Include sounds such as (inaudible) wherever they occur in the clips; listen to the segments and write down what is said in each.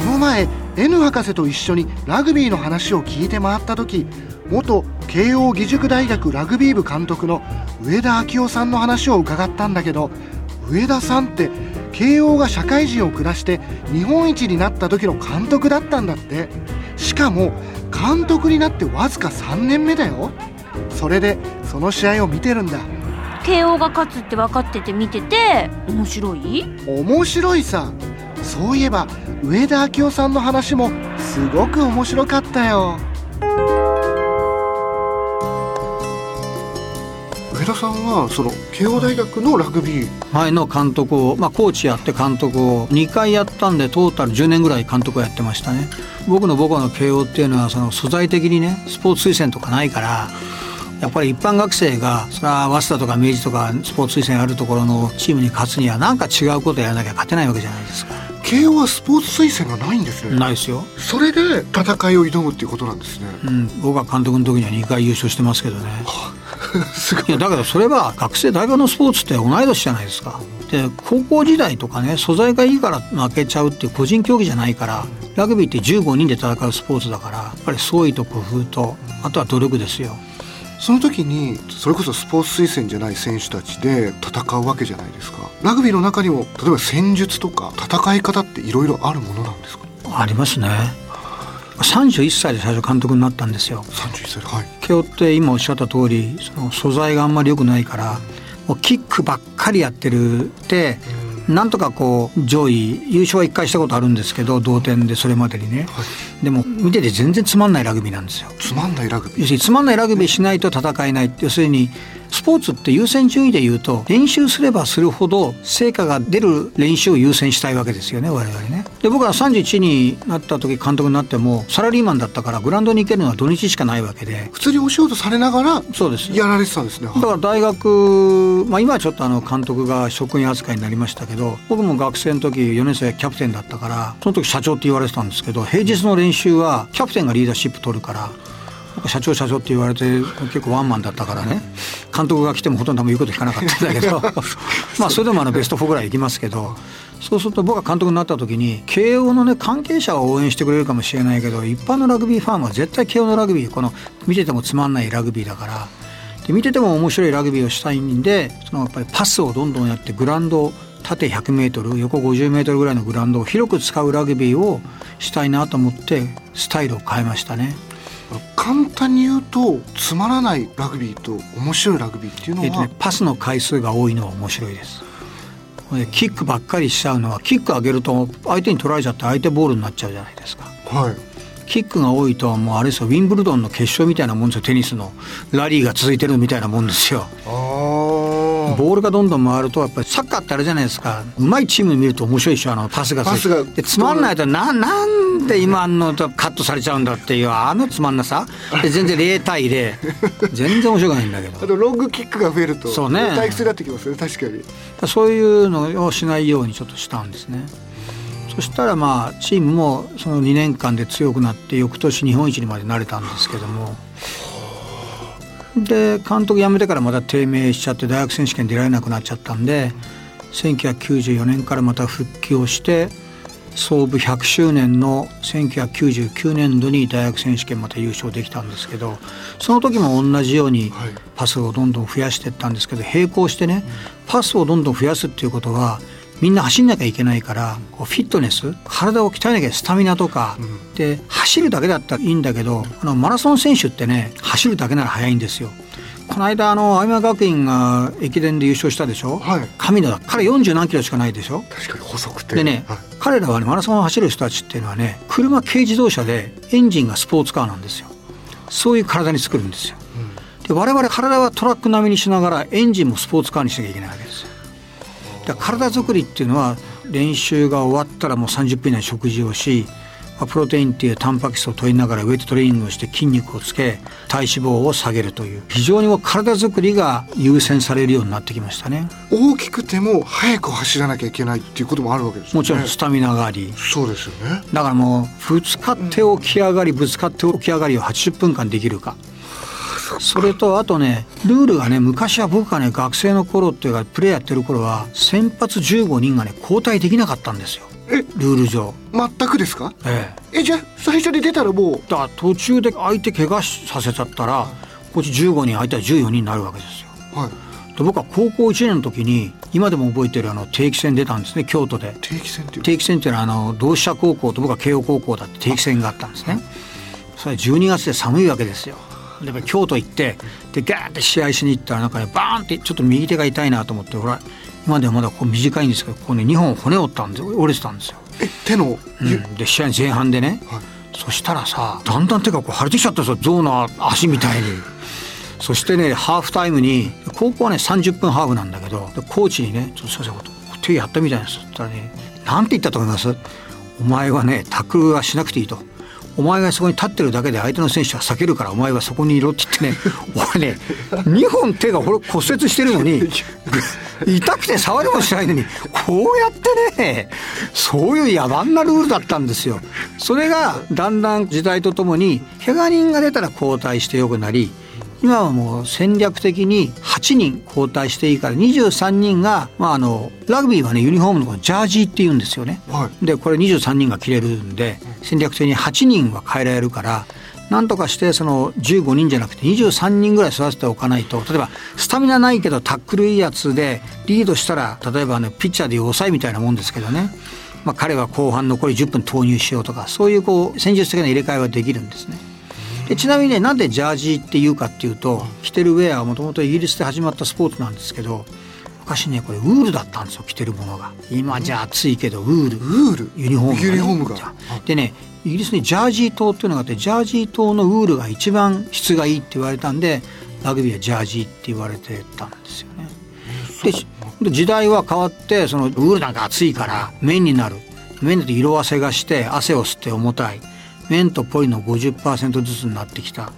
この前 N 博士と一緒にラグビーの話を聞いて回った時元慶応義塾大学ラグビー部監督の上田昭夫さんの話を伺ったんだけど上田さんって慶応が社会人を下して日本一になった時の監督だったんだって。しかも監督になってわずか3年目だよ。それでその試合を見てるんだ。慶応が勝つって分かってて見てて面白い？面白いさ。そういえば上田昭夫さんの話もすごく面白かったよ。上田さんはその慶応大学のラグビー。前の監督を、まあ、コーチやって監督を2回やったんでトータル10年ぐらい監督をやってましたね。僕の母校の慶応っていうのはその素材的にねスポーツ推薦とかないからやっぱり一般学生がそれは早稲田とか明治とかスポーツ推薦あるところのチームに勝つには何か違うことやらなきゃ勝てないわけじゃないですか慶応はスポーツ推薦がないんですね。ないですよ、それで戦いを挑むっていうことなんですね。うん、僕は監督の時には2回優勝してますけどね。(laughs) すごい。いやだけどそれは学生大学のスポーツって同い年じゃないですか。で高校時代とかね素材がいいから負けちゃうっていう個人競技じゃないからラグビーって15人で戦うスポーツだからやっぱり創意と工夫とあとは努力ですよその時にそれこそスポーツ推薦じゃない選手たちで戦うわけじゃないですか。ラグビーの中にも例えば戦術とか戦い方っていろいろあるものなんですか？ありますね。31歳で最初監督になったんですよ。31歳はい。慶応って今おっしゃった通りその素材があんまり良くないからもうキックばっかりやってる。ってなんとかこう上位優勝は1回したことあるんですけど同点でそれまでにね、でも見てて全然つまんないラグビーなんですよ。つまんないラグビー？要するにつまんないラグビーしないと戦えない。要するにスポーツって優先順位で言うと練習すればするほど成果が出る練習を優先したいわけですよね我々ね。で僕は31になった時監督になってもサラリーマンだったからグラウンドに行けるのは土日しかないわけで。普通にお仕事されながらそうです。やられてたんですね。だから大学、まあ、今はちょっとあの監督が職員扱いになりましたけど僕も学生の時4年生キャプテンだったからその時社長って言われてたんですけど平日の練習はキャプテンがリーダーシップ取るから社長社長って言われて結構ワンマンだったからね。監督が来てもほとんど言うこと聞かなかったんだけど。(laughs) まあそれでもあのベスト4ぐらい行きますけど。そうすると僕が監督になった時に慶応のね関係者は応援してくれるかもしれないけど一般のラグビーファンは絶対慶応のラグビーこの見ててもつまんないラグビーだから。で見てても面白いラグビーをしたいんでそのやっぱりパスをどんどんやってグラウンド縦 100m 横 50m ぐらいのグラウンドを広く使うラグビーをしたいなと思ってスタイルを変えましたね。簡単に言うとつまらないラグビーと面白いラグビーっていうのは、えっとね、パスの回数が多いのは面白いです。でキックばっかりしちゃうのはキック上げると相手に取られちゃって相手ボールになっちゃうじゃないですか。はいキックが多いともうあれですよウィンブルドンの決勝みたいなもんですよテニスのラリーが続いてるみたいなもんですよ。あーボールがどんどん回るとやっぱりサッカーってあれじゃないですか。うまいチーム見ると面白いでしょ。あのパスがパスが。でつまんないとななんで今のとカットされちゃうんだっていうあのつまんなさ。で全然0対0 (laughs) 全然面白くないんだけど。あとロングキックが増えるとそうね。退屈になってきますよね確かに。そういうのをしないようにちょっとしたんですね。そしたらまあチームもその2年間で強くなって翌年日本一にまでなれたんですけどもで監督辞めてからまた低迷しちゃって大学選手権出られなくなっちゃったんで1994年からまた復帰をして創部100周年の1999年度に大学選手権また優勝できたんですけどその時も同じようにはい。パスをどんどん増やしていったんですけど並行してねパスをどんどん増やすっていうことはみんな走んなきゃいけないからこうフィットネス体を鍛えなきゃスタミナとか、で走るだけだったらいいんだけどあのマラソン選手ってね走るだけなら速いんですよ。この間あの青山学院が駅伝で優勝したでしょ、はい。神野だ。彼40何キロしかないでしょ？確かに細くて。でね、はい。彼らはねマラソンを走る人たちっていうのはね車軽自動車でエンジンがスポーツカーなんですよ。そういう体に作るんですよ、で我々体はトラック並みにしながらエンジンもスポーツカーにしなきゃいけないわけですよ体作りっていうのは練習が終わったらもう30分以内に食事をしまあプロテインっていうタンパク質を取りながらウェイトトレーニングをして筋肉をつけ体脂肪を下げるという。非常にもう体づくりが優先されるようになってきましたね。大きくても速く走らなきゃいけないっていうこともあるわけですよね。もちろんスタミナがあり。そうですよね。だからもうぶつかって起き上がりぶつかって起き上がりを80分間できるかそれとあとねルールがね昔は僕がね学生の頃っていうかプレーやってる頃は先発15人がね交代できなかったんですよ。え？ルール上。全くですか？ええ。じゃあ最初に出たらもう？えだから途中で相手怪我させちゃったらこっち15人相手は14人になるわけですよ。はい。で僕は高校1年の時に今でも覚えてるあの定期戦出たんですね京都で。定期戦っていう。定期戦っていうのはあの同志社高校と僕は慶応高校だって定期戦があったんですね。それ12月で寒いわけですよでやっぱり京都行ってでガーって試合しに行ったらなんかねバーンってちょっと右手が痛いなと思ってほら今ではまだこう短いんですけどここね2本骨折ったんで折れてたんですよ、え手の、ゆうん、で試合前半でね、はい。そしたらさだんだん手がこう腫れてきちゃったんですよ象の足みたいに。そしてねハーフタイムに高校はね30分ハーフなんだけどでコーチにね「ちょっとすいませんこう手やったみたいです」って言ったらね「なんて言ったと思います？お前はねタックルはしなくていい」と。お前がそこに立ってるだけで相手の選手は避けるからお前はそこにいろって言ってね (laughs) 俺ね2本手が俺骨折してるのに (laughs) 痛くて触りもしないのにこうやってねそういう野蛮なルールだったんですよ。それがだんだん時代とともに怪我人が出たら交代してよくなり今はもう戦略的に8人交代していいから23人が、まあ、あのラグビーはねユニフォームのジャージーって言うんですよね。はいでこれ23人が着れるんで戦略的に8人は変えられるからなんとかしてその15人じゃなくて23人ぐらい育てておかないと例えばスタミナないけどタックルいいやつでリードしたら例えばねピッチャーでいう抑えみたいなもんですけどね、まあ、彼は後半残り10分投入しようとかそういうこう戦術的な入れ替えはできるんですね。でちなみにねなんでジャージっていうかっていうと着てるウェアはもともとイギリスで始まったスポーツなんですけど昔ねこれウールだったんですよ着てるものが。今じゃ暑いけどウールウールユニフォームがね、ユニフォームが。でねイギリスにジャージー島っていうのがあってジャージー島のウールが一番質がいいって言われたんでラグビーはジャージーって言われてたんですよね。で時代は変わってそのウールなんか暑いから綿になる。綿だと色あせがして汗を吸って重たい綿とポリの50%ずつになってきた。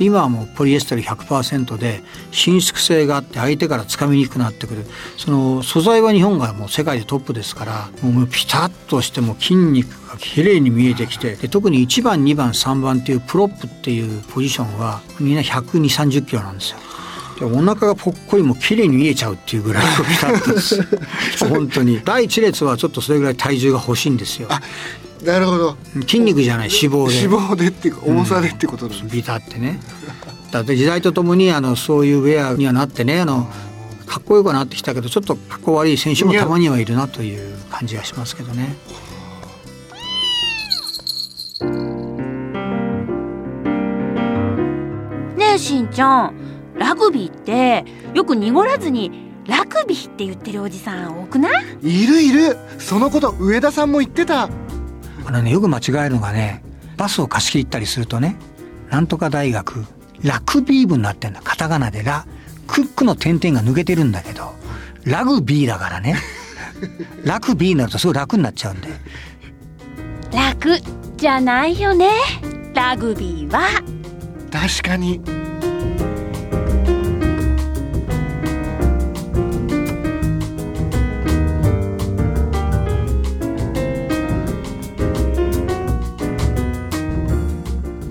今はもうポリエステル100%で伸縮性があって相手からつかみにくくなってくる。その素材は日本がもう世界でトップですからもうピタッとしても筋肉が綺麗に見えてきてで特に1番2番3番っていうプロップっていうポジションはみんな1 2 3 0キロなんですよ。お腹がぽっこりも綺麗に見えちゃうっていうぐらいピタッとです。本当に。第一列はちょっとそれぐらい体重が欲しいんですよ。なるほど。筋肉じゃない脂肪で。脂肪でっていうか重さでってことなんです、ビタってね。だって時代とともにあのそういうウェアにはなってねあのかっこよくなってきたけどちょっとかっこ悪い選手もたまにはいるなという感じがしますけどね。ねえしんちゃんラグビーってよく濁らずにラグビーって言ってるおじさん多くない？いるいる。そのこと上田さんも言ってたあのねよく間違えるのがねバスを貸し切ったりするとねなんとか大学ラグビー部になってんだ。カタカナでラクックの点々が抜けてるんだけどラグビーだからね。(laughs) ラグビーになるとすごい楽になっちゃうんで。楽じゃないよね。ラグビーは。確かに